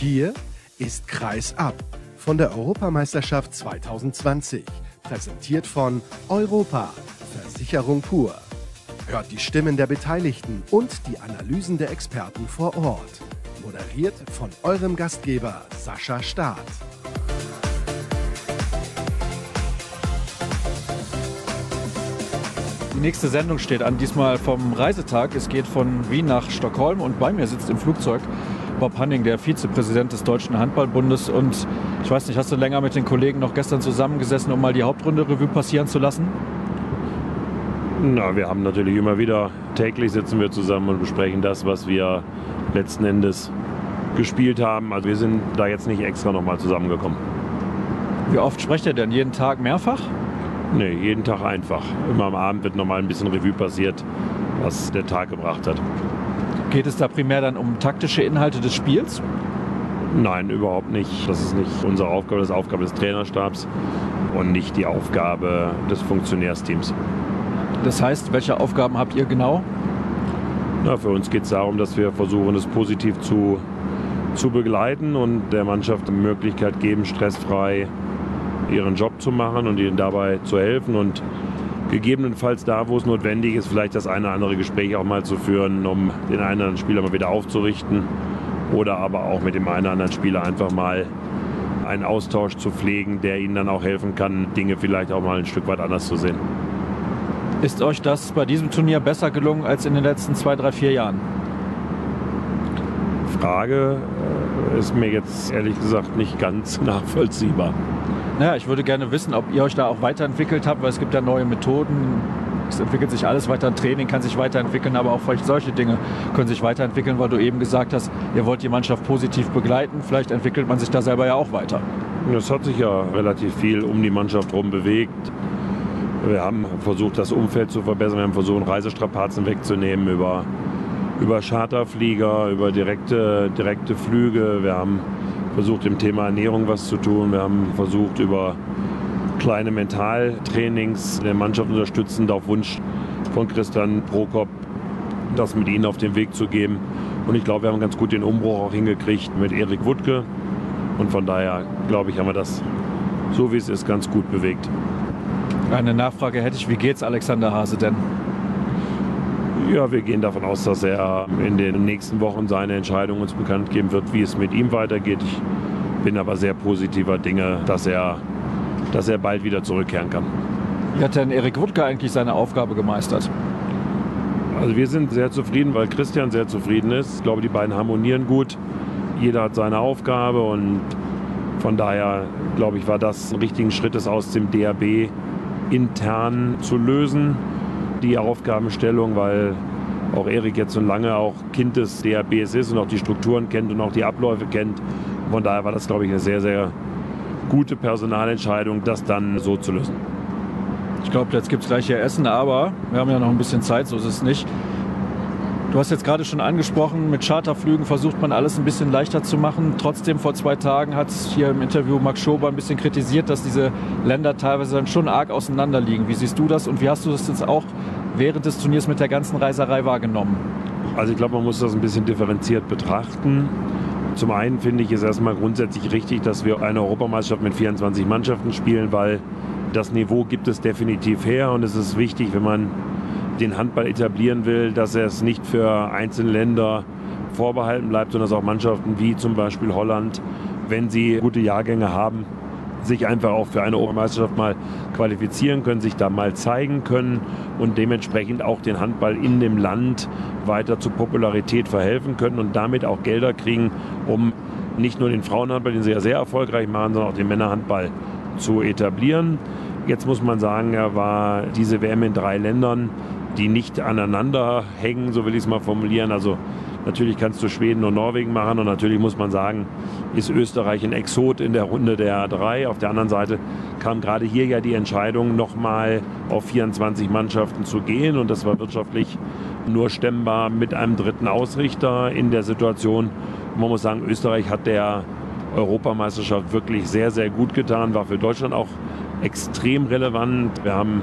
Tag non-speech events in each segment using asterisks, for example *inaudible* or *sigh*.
Hier ist Kreis ab von der Europameisterschaft 2020. Präsentiert von Europa, Versicherung pur. Hört die Stimmen der Beteiligten und die Analysen der Experten vor Ort. Moderiert von eurem Gastgeber Sascha Staat. Die nächste Sendung steht an, diesmal vom Reisetag. Es geht von Wien nach Stockholm und bei mir sitzt im Flugzeug Bob Hanning, der Vizepräsident des Deutschen Handballbundes. Und ich weiß nicht, hast du länger mit den Kollegen noch gestern zusammengesessen, um mal die Hauptrunde Revue passieren zu lassen? Na, wir haben natürlich immer wieder, täglich sitzen wir zusammen und besprechen das, was wir letzten Endes gespielt haben. Also wir sind da jetzt nicht extra nochmal zusammengekommen. Wie oft sprecht ihr denn? Jeden Tag mehrfach? Nee, jeden Tag einfach. Immer am Abend wird nochmal ein bisschen Revue passiert, was der Tag gebracht hat. Geht es da primär dann um taktische Inhalte des Spiels? Nein, überhaupt nicht. Das ist nicht unsere Aufgabe, das ist Aufgabe des Trainerstabs und nicht die Aufgabe des Funktionärsteams. Das heißt, welche Aufgaben habt ihr genau? Na, für uns geht es darum, dass wir versuchen, es positiv zu, zu begleiten und der Mannschaft die Möglichkeit geben, stressfrei ihren Job zu machen und ihnen dabei zu helfen und gegebenenfalls da, wo es notwendig ist, vielleicht das eine oder andere Gespräch auch mal zu führen, um den einen oder anderen Spieler mal wieder aufzurichten oder aber auch mit dem einen oder anderen Spieler einfach mal einen Austausch zu pflegen, der ihnen dann auch helfen kann, Dinge vielleicht auch mal ein Stück weit anders zu sehen. Ist euch das bei diesem Turnier besser gelungen als in den letzten zwei, drei, vier Jahren? Frage äh, ist mir jetzt ehrlich gesagt nicht ganz *laughs* nachvollziehbar. Naja, ich würde gerne wissen, ob ihr euch da auch weiterentwickelt habt, weil es gibt ja neue Methoden. Es entwickelt sich alles weiter, Training kann sich weiterentwickeln, aber auch vielleicht solche Dinge können sich weiterentwickeln, weil du eben gesagt hast, ihr wollt die Mannschaft positiv begleiten. Vielleicht entwickelt man sich da selber ja auch weiter. Es hat sich ja relativ viel um die Mannschaft herum bewegt. Wir haben versucht, das Umfeld zu verbessern. Wir haben versucht, Reisestrapazen wegzunehmen über, über Charterflieger, über direkte, direkte Flüge. Wir haben versucht, im Thema Ernährung was zu tun. Wir haben versucht, über kleine Mentaltrainings der Mannschaft unterstützend auf Wunsch von Christian Prokop das mit ihnen auf den Weg zu geben. Und ich glaube, wir haben ganz gut den Umbruch auch hingekriegt mit Erik Wuttke. Und von daher, glaube ich, haben wir das so wie es ist ganz gut bewegt. Eine Nachfrage hätte ich, wie geht's Alexander Hase denn? Ja, wir gehen davon aus, dass er in den nächsten Wochen seine Entscheidung uns bekannt geben wird, wie es mit ihm weitergeht. Ich bin aber sehr positiver Dinge, dass er, dass er bald wieder zurückkehren kann. Wie hat denn Erik Wuttke eigentlich seine Aufgabe gemeistert? Also wir sind sehr zufrieden, weil Christian sehr zufrieden ist. Ich glaube, die beiden harmonieren gut. Jeder hat seine Aufgabe und von daher, glaube ich, war das ein richtigen Schritt, es aus dem DRB intern zu lösen die Aufgabenstellung, weil auch Erik jetzt so lange auch Kind des DRBs ist und auch die Strukturen kennt und auch die Abläufe kennt. Von daher war das, glaube ich, eine sehr, sehr gute Personalentscheidung, das dann so zu lösen. Ich glaube, jetzt gibt es gleich hier Essen, aber wir haben ja noch ein bisschen Zeit, so ist es nicht. Du hast jetzt gerade schon angesprochen, mit Charterflügen versucht man alles ein bisschen leichter zu machen. Trotzdem vor zwei Tagen hat hier im Interview Max Schober ein bisschen kritisiert, dass diese Länder teilweise dann schon arg auseinander liegen. Wie siehst du das und wie hast du das jetzt auch während des Turniers mit der ganzen Reiserei wahrgenommen? Also ich glaube, man muss das ein bisschen differenziert betrachten. Zum einen finde ich es erstmal grundsätzlich richtig, dass wir eine Europameisterschaft mit 24 Mannschaften spielen, weil das Niveau gibt es definitiv her und es ist wichtig, wenn man den Handball etablieren will, dass er es nicht für einzelne Länder vorbehalten bleibt, sondern dass auch Mannschaften wie zum Beispiel Holland, wenn sie gute Jahrgänge haben, sich einfach auch für eine Europameisterschaft mal qualifizieren können, sich da mal zeigen können und dementsprechend auch den Handball in dem Land weiter zur Popularität verhelfen können und damit auch Gelder kriegen, um nicht nur den Frauenhandball, den sie ja sehr erfolgreich machen, sondern auch den Männerhandball zu etablieren. Jetzt muss man sagen, er war diese WM in drei Ländern die nicht aneinander hängen, so will ich es mal formulieren. Also natürlich kannst du Schweden und Norwegen machen und natürlich muss man sagen, ist Österreich ein Exot in der Runde der drei. Auf der anderen Seite kam gerade hier ja die Entscheidung, nochmal auf 24 Mannschaften zu gehen und das war wirtschaftlich nur stemmbar mit einem dritten Ausrichter in der Situation. Man muss sagen, Österreich hat der Europameisterschaft wirklich sehr, sehr gut getan, war für Deutschland auch extrem relevant. Wir haben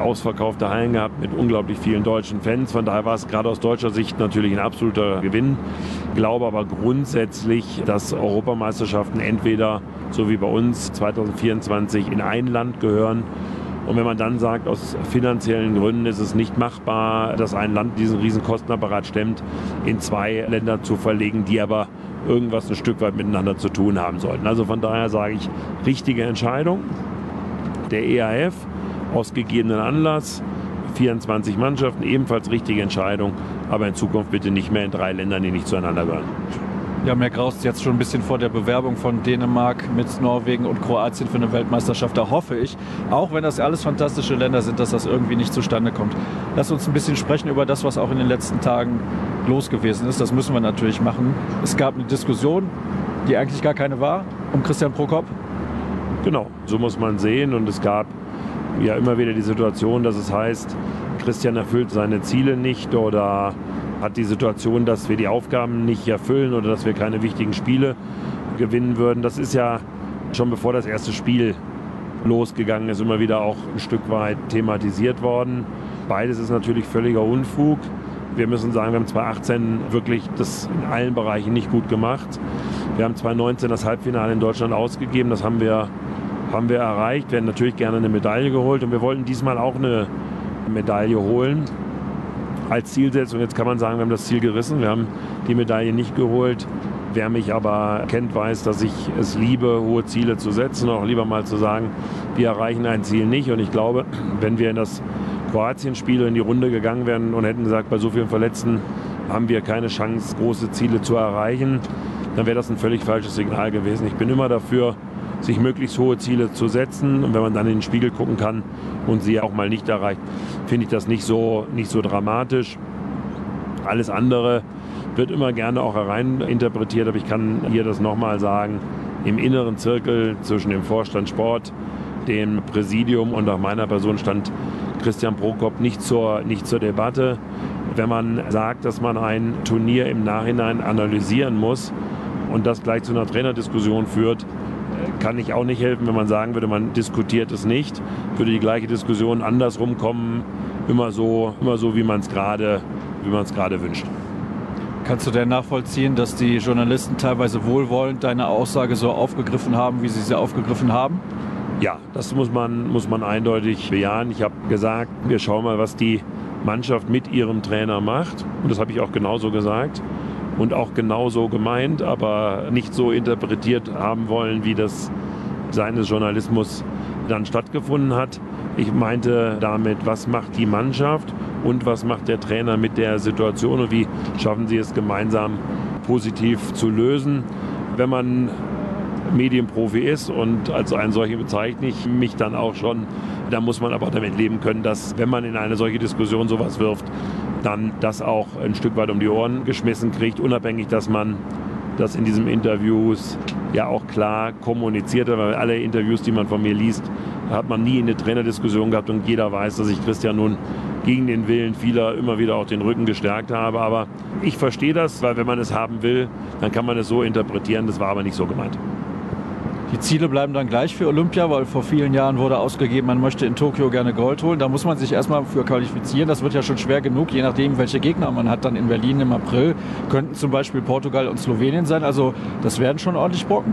ausverkaufte Hallen gehabt mit unglaublich vielen deutschen Fans. Von daher war es gerade aus deutscher Sicht natürlich ein absoluter Gewinn. Ich glaube aber grundsätzlich, dass Europameisterschaften entweder, so wie bei uns 2024, in ein Land gehören und wenn man dann sagt, aus finanziellen Gründen ist es nicht machbar, dass ein Land diesen riesen Kostenapparat stemmt, in zwei Länder zu verlegen, die aber irgendwas ein Stück weit miteinander zu tun haben sollten. Also von daher sage ich, richtige Entscheidung. Der EAF aus gegebenen Anlass, 24 Mannschaften, ebenfalls richtige Entscheidung, aber in Zukunft bitte nicht mehr in drei Ländern, die nicht zueinander gehören. Ja, mir graust jetzt schon ein bisschen vor der Bewerbung von Dänemark mit Norwegen und Kroatien für eine Weltmeisterschaft. Da hoffe ich, auch wenn das alles fantastische Länder sind, dass das irgendwie nicht zustande kommt. Lass uns ein bisschen sprechen über das, was auch in den letzten Tagen los gewesen ist. Das müssen wir natürlich machen. Es gab eine Diskussion, die eigentlich gar keine war, um Christian Prokop. Genau, so muss man sehen. Und es gab ja immer wieder die Situation, dass es heißt, Christian erfüllt seine Ziele nicht oder hat die Situation, dass wir die Aufgaben nicht erfüllen oder dass wir keine wichtigen Spiele gewinnen würden. Das ist ja schon bevor das erste Spiel losgegangen ist, immer wieder auch ein Stück weit thematisiert worden. Beides ist natürlich völliger Unfug. Wir müssen sagen, wir haben 2018 wirklich das in allen Bereichen nicht gut gemacht. Wir haben 2019 das Halbfinale in Deutschland ausgegeben. Das haben wir, haben wir erreicht. Wir hätten natürlich gerne eine Medaille geholt und wir wollten diesmal auch eine Medaille holen als Zielsetzung. Jetzt kann man sagen, wir haben das Ziel gerissen, wir haben die Medaille nicht geholt. Wer mich aber kennt, weiß, dass ich es liebe, hohe Ziele zu setzen, auch lieber mal zu sagen, wir erreichen ein Ziel nicht. Und ich glaube, wenn wir in das Kroatien-Spiel in die Runde gegangen wären und hätten gesagt, bei so vielen Verletzten haben wir keine Chance, große Ziele zu erreichen, dann wäre das ein völlig falsches Signal gewesen. Ich bin immer dafür, sich möglichst hohe Ziele zu setzen. Und wenn man dann in den Spiegel gucken kann und sie auch mal nicht erreicht, finde ich das nicht so, nicht so dramatisch. Alles andere wird immer gerne auch hereininterpretiert, aber ich kann hier das nochmal sagen. Im inneren Zirkel zwischen dem Vorstand Sport, dem Präsidium und auch meiner Person stand Christian Prokop nicht zur, nicht zur Debatte. Wenn man sagt, dass man ein Turnier im Nachhinein analysieren muss und das gleich zu einer Trainerdiskussion führt, kann ich auch nicht helfen, wenn man sagen würde, man diskutiert es nicht, würde die gleiche Diskussion andersrum kommen, immer so, immer so wie man es gerade wünscht. Kannst du denn nachvollziehen, dass die Journalisten teilweise wohlwollend deine Aussage so aufgegriffen haben, wie sie sie aufgegriffen haben? Ja, das muss man, muss man eindeutig bejahen. Ich habe gesagt, wir schauen mal, was die Mannschaft mit ihrem Trainer macht. Und das habe ich auch genauso gesagt und auch genauso gemeint, aber nicht so interpretiert haben wollen, wie das seines Journalismus dann stattgefunden hat. Ich meinte damit, was macht die Mannschaft und was macht der Trainer mit der Situation und wie schaffen sie es gemeinsam positiv zu lösen. Wenn man Medienprofi ist und als einen solchen bezeichne ich mich dann auch schon, dann muss man aber damit leben können, dass wenn man in eine solche Diskussion sowas wirft, dann das auch ein Stück weit um die Ohren geschmissen kriegt, unabhängig, dass man das in diesen Interviews ja auch klar kommuniziert hat, weil alle Interviews, die man von mir liest, hat man nie eine Trainerdiskussion gehabt und jeder weiß, dass ich Christian nun gegen den Willen vieler immer wieder auch den Rücken gestärkt habe. Aber ich verstehe das, weil wenn man es haben will, dann kann man es so interpretieren. Das war aber nicht so gemeint. Die Ziele bleiben dann gleich für Olympia, weil vor vielen Jahren wurde ausgegeben, man möchte in Tokio gerne Gold holen. Da muss man sich erstmal für qualifizieren. Das wird ja schon schwer genug, je nachdem, welche Gegner man hat. Dann in Berlin im April könnten zum Beispiel Portugal und Slowenien sein. Also das werden schon ordentlich Brocken.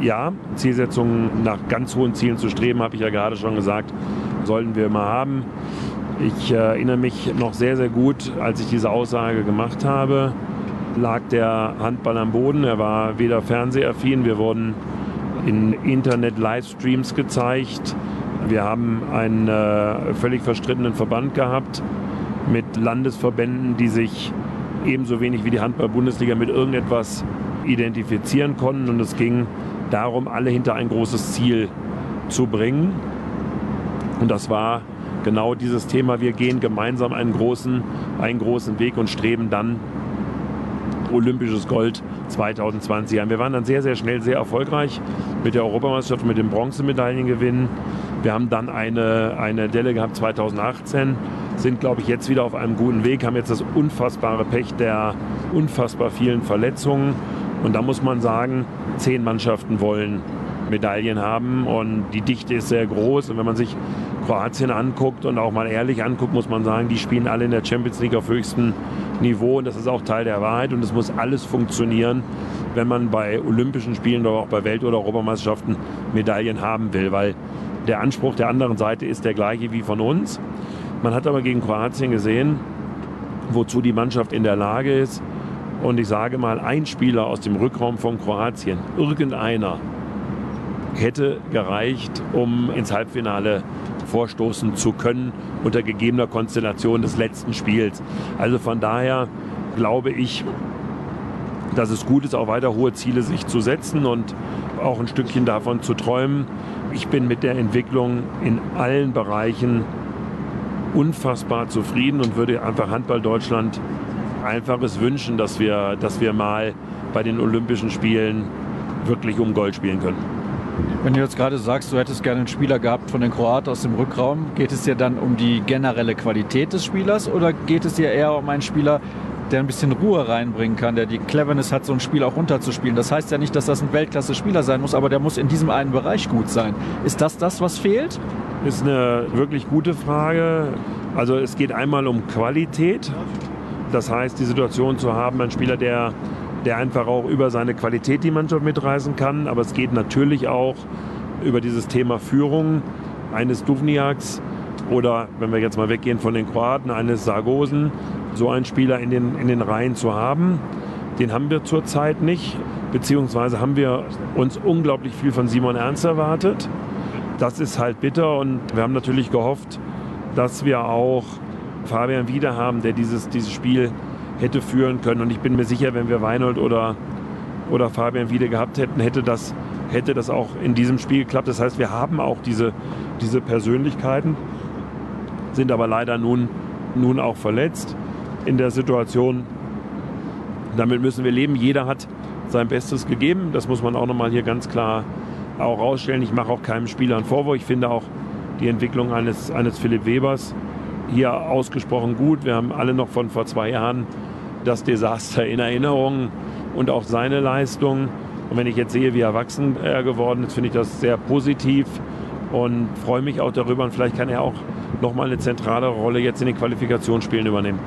Ja, Zielsetzungen nach ganz hohen Zielen zu streben, habe ich ja gerade schon gesagt, sollten wir immer haben. Ich äh, erinnere mich noch sehr, sehr gut, als ich diese Aussage gemacht habe, lag der Handball am Boden. Er war weder fernsehaffin, wir wurden in Internet-Livestreams gezeigt. Wir haben einen äh, völlig verstrittenen Verband gehabt mit Landesverbänden, die sich ebenso wenig wie die Handball-Bundesliga mit irgendetwas identifizieren konnten. Und es ging darum, alle hinter ein großes Ziel zu bringen. Und das war genau dieses Thema. Wir gehen gemeinsam einen großen, einen großen Weg und streben dann olympisches Gold 2020 an. Wir waren dann sehr, sehr schnell sehr erfolgreich mit der Europameisterschaft, mit dem Bronzemedaillengewinn. Wir haben dann eine, eine Delle gehabt 2018, sind, glaube ich, jetzt wieder auf einem guten Weg, haben jetzt das unfassbare Pech der unfassbar vielen Verletzungen. Und da muss man sagen, zehn Mannschaften wollen Medaillen haben und die Dichte ist sehr groß. Und wenn man sich Kroatien anguckt und auch mal ehrlich anguckt, muss man sagen, die spielen alle in der Champions League auf höchstem Niveau und das ist auch Teil der Wahrheit und es muss alles funktionieren, wenn man bei Olympischen Spielen oder auch bei Welt- oder Europameisterschaften Medaillen haben will, weil der Anspruch der anderen Seite ist der gleiche wie von uns. Man hat aber gegen Kroatien gesehen, wozu die Mannschaft in der Lage ist. Und ich sage mal, ein Spieler aus dem Rückraum von Kroatien, irgendeiner, hätte gereicht, um ins Halbfinale vorstoßen zu können unter gegebener Konstellation des letzten Spiels. Also von daher glaube ich, dass es gut ist, auch weiter hohe Ziele sich zu setzen und auch ein Stückchen davon zu träumen. Ich bin mit der Entwicklung in allen Bereichen unfassbar zufrieden und würde einfach Handball Deutschland einfaches wünschen, dass wir, dass wir mal bei den Olympischen Spielen wirklich um Gold spielen können. Wenn du jetzt gerade sagst, du hättest gerne einen Spieler gehabt von den Kroaten aus dem Rückraum, geht es dir dann um die generelle Qualität des Spielers oder geht es dir eher um einen Spieler, der ein bisschen Ruhe reinbringen kann, der die Cleverness hat, so ein Spiel auch runterzuspielen? Das heißt ja nicht, dass das ein Weltklasse-Spieler sein muss, aber der muss in diesem einen Bereich gut sein. Ist das das, was fehlt? Ist eine wirklich gute Frage. Also es geht einmal um Qualität. Das heißt, die Situation zu haben, ein Spieler, der, der einfach auch über seine Qualität die Mannschaft mitreißen kann. Aber es geht natürlich auch über dieses Thema Führung eines Duvniaks oder, wenn wir jetzt mal weggehen von den Kroaten, eines Sargosen, so einen Spieler in den, in den Reihen zu haben. Den haben wir zurzeit nicht, beziehungsweise haben wir uns unglaublich viel von Simon Ernst erwartet das ist halt bitter und wir haben natürlich gehofft, dass wir auch Fabian wieder haben, der dieses, dieses Spiel hätte führen können. Und ich bin mir sicher, wenn wir Weinhold oder, oder Fabian wieder gehabt hätten, hätte das, hätte das auch in diesem Spiel geklappt. Das heißt, wir haben auch diese, diese Persönlichkeiten, sind aber leider nun, nun auch verletzt in der Situation. Damit müssen wir leben. Jeder hat sein Bestes gegeben. Das muss man auch nochmal hier ganz klar auch rausstellen. Ich mache auch keinem Spieler einen Vorwurf. Ich finde auch die Entwicklung eines, eines Philipp Webers hier ausgesprochen gut. Wir haben alle noch von vor zwei Jahren das Desaster in Erinnerung und auch seine Leistung. Und wenn ich jetzt sehe, wie erwachsen er geworden ist, finde ich das sehr positiv und freue mich auch darüber. Und vielleicht kann er auch nochmal eine zentrale Rolle jetzt in den Qualifikationsspielen übernehmen.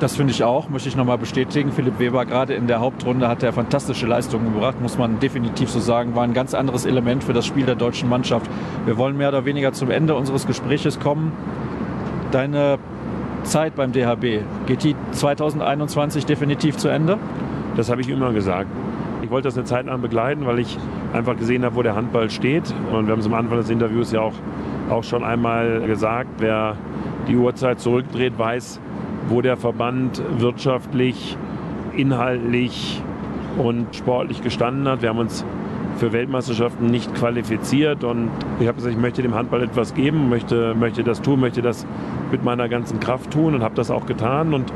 Das finde ich auch, möchte ich nochmal bestätigen. Philipp Weber gerade in der Hauptrunde hat er fantastische Leistungen gebracht, muss man definitiv so sagen. War ein ganz anderes Element für das Spiel der deutschen Mannschaft. Wir wollen mehr oder weniger zum Ende unseres Gespräches kommen. Deine Zeit beim DHB, geht die 2021 definitiv zu Ende? Das habe ich immer gesagt. Ich wollte das eine Zeit lang begleiten, weil ich einfach gesehen habe, wo der Handball steht. Und wir haben es am Anfang des Interviews ja auch, auch schon einmal gesagt, wer die Uhrzeit zurückdreht, weiß, wo der Verband wirtschaftlich, inhaltlich und sportlich gestanden hat. Wir haben uns für Weltmeisterschaften nicht qualifiziert und ich habe gesagt, ich möchte dem Handball etwas geben, möchte, möchte das tun, möchte das mit meiner ganzen Kraft tun und habe das auch getan und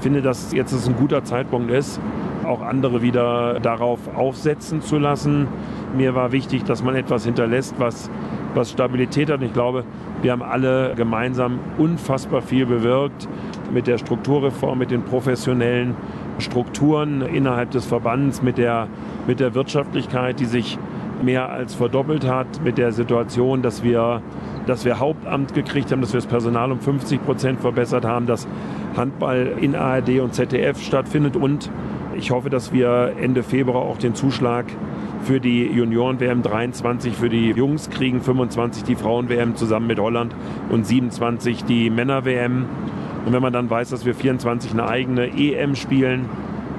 finde, dass jetzt ein guter Zeitpunkt ist, auch andere wieder darauf aufsetzen zu lassen. Mir war wichtig, dass man etwas hinterlässt, was, was Stabilität hat. Und ich glaube, wir haben alle gemeinsam unfassbar viel bewirkt mit der Strukturreform, mit den professionellen Strukturen innerhalb des Verbands, mit der, mit der Wirtschaftlichkeit, die sich mehr als verdoppelt hat, mit der Situation, dass wir, dass wir Hauptamt gekriegt haben, dass wir das Personal um 50 Prozent verbessert haben, dass Handball in ARD und ZDF stattfindet und ich hoffe, dass wir Ende Februar auch den Zuschlag für die Junioren-WM 23 für die Jungs kriegen, 25 die Frauen-WM zusammen mit Holland und 27 die Männer-WM. Und wenn man dann weiß, dass wir 24 eine eigene EM spielen,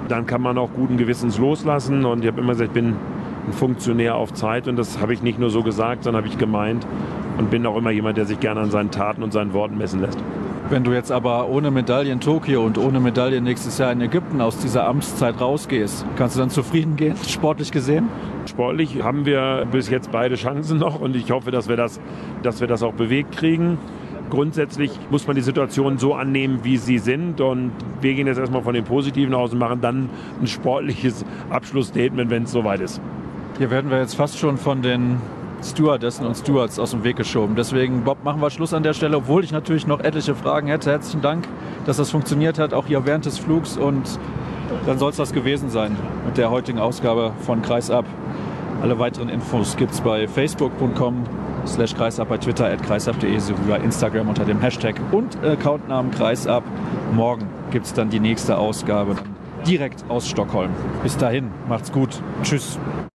dann kann man auch guten Gewissens loslassen. Und ich habe immer gesagt, ich bin ein Funktionär auf Zeit und das habe ich nicht nur so gesagt, sondern habe ich gemeint und bin auch immer jemand, der sich gerne an seinen Taten und seinen Worten messen lässt. Wenn du jetzt aber ohne Medaille in Tokio und ohne Medaille nächstes Jahr in Ägypten aus dieser Amtszeit rausgehst, kannst du dann zufrieden gehen, *laughs* sportlich gesehen? Sportlich haben wir bis jetzt beide Chancen noch und ich hoffe, dass wir das, dass wir das auch bewegt kriegen. Grundsätzlich muss man die Situation so annehmen, wie sie sind. Und wir gehen jetzt erstmal von den Positiven aus und machen dann ein sportliches Abschlussstatement, wenn es soweit ist. Hier werden wir jetzt fast schon von den Stewardessen und Stewards aus dem Weg geschoben. Deswegen, Bob, machen wir Schluss an der Stelle, obwohl ich natürlich noch etliche Fragen hätte. Herzlichen Dank, dass das funktioniert hat, auch hier während des Flugs. Und dann soll es das gewesen sein mit der heutigen Ausgabe von Kreisab. Alle weiteren Infos gibt es bei facebook.com slash kreisab, bei Twitter at kreisab.de sowie bei Instagram unter dem Hashtag und Accountnamen kreisab. Morgen gibt es dann die nächste Ausgabe direkt aus Stockholm. Bis dahin, macht's gut. Tschüss.